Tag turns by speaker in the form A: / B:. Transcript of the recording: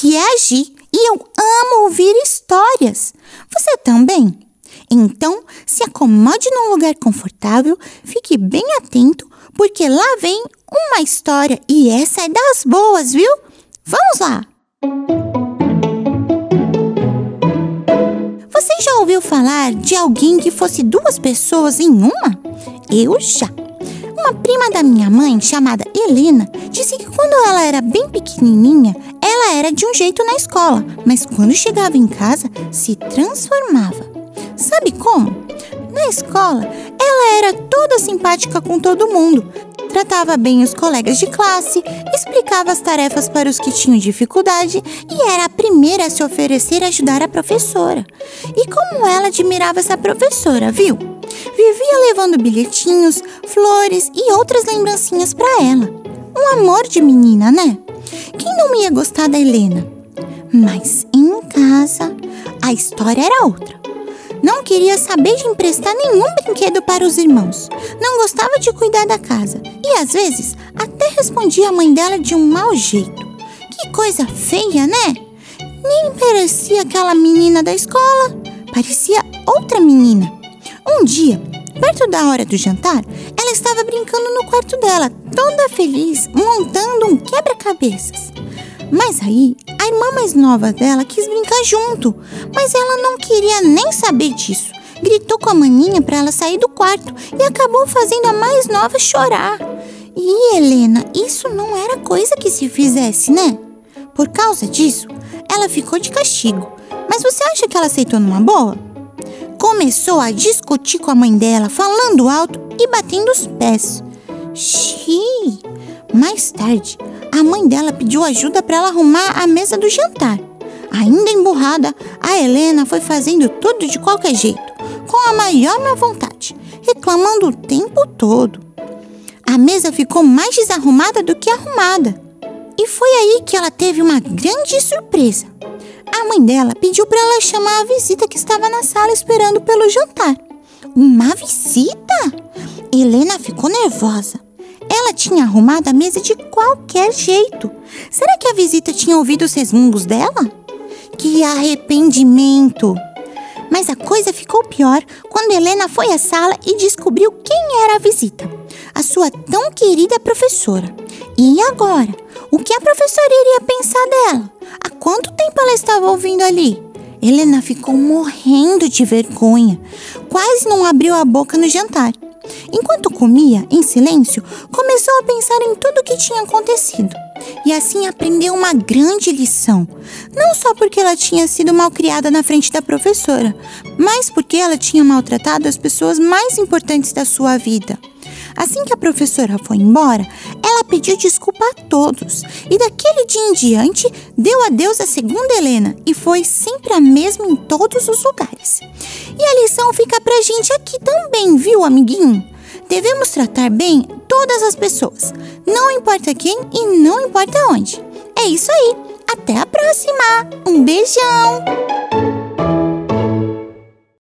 A: fugir e eu amo ouvir histórias. Você também? Então, se acomode num lugar confortável, fique bem atento, porque lá vem uma história e essa é das boas, viu? Vamos lá! Você já ouviu falar de alguém que fosse duas pessoas em uma? Eu já. Uma prima da minha mãe, chamada Helena, disse que quando ela era bem pequenininha, ela era de um jeito na escola, mas quando chegava em casa, se transformava. Sabe como? Na escola, ela era toda simpática com todo mundo, tratava bem os colegas de classe, explicava as tarefas para os que tinham dificuldade e era a primeira a se oferecer a ajudar a professora. E como ela admirava essa professora, viu? Vivia levando bilhetinhos, flores e outras lembrancinhas para ela. Um amor de menina, né? Quem não ia gostar da Helena? Mas em casa, a história era outra. Não queria saber de emprestar nenhum brinquedo para os irmãos. Não gostava de cuidar da casa. E às vezes até respondia a mãe dela de um mau jeito. Que coisa feia, né? Nem parecia aquela menina da escola. Parecia outra menina. Um dia, perto da hora do jantar, ela estava brincando no quarto dela, toda feliz, montando um quebra-cabeças. Mas aí, a irmã mais nova dela quis brincar junto, mas ela não queria nem saber disso. Gritou com a maninha para ela sair do quarto e acabou fazendo a mais nova chorar. E Helena, isso não era coisa que se fizesse, né? Por causa disso, ela ficou de castigo. Mas você acha que ela aceitou numa boa? Começou a discutir com a mãe dela, falando alto e batendo os pés. Xiii! Mais tarde, a mãe dela pediu ajuda para ela arrumar a mesa do jantar. Ainda emburrada, a Helena foi fazendo tudo de qualquer jeito, com a maior má vontade, reclamando o tempo todo. A mesa ficou mais desarrumada do que arrumada. E foi aí que ela teve uma grande surpresa. A mãe dela pediu para ela chamar a visita que estava na sala esperando pelo jantar. Uma visita? Helena ficou nervosa. Ela tinha arrumado a mesa de qualquer jeito. Será que a visita tinha ouvido os resmungos dela? Que arrependimento! Mas a coisa ficou pior quando Helena foi à sala e descobriu quem era a visita. A sua tão querida professora. E agora? O que a professora iria pensar dela? Há quanto tempo ela estava ouvindo ali? Helena ficou morrendo de vergonha. Quase não abriu a boca no jantar. Enquanto comia, em silêncio, começou a pensar em tudo o que tinha acontecido. E assim aprendeu uma grande lição. Não só porque ela tinha sido mal criada na frente da professora, mas porque ela tinha maltratado as pessoas mais importantes da sua vida. Assim que a professora foi embora, ela pediu desculpa a todos e daquele dia em diante deu adeus à segunda Helena e foi sempre a mesma em todos os lugares. E a lição fica pra gente aqui também, viu, amiguinho? Devemos tratar bem todas as pessoas, não importa quem e não importa onde. É isso aí. Até a próxima. Um beijão.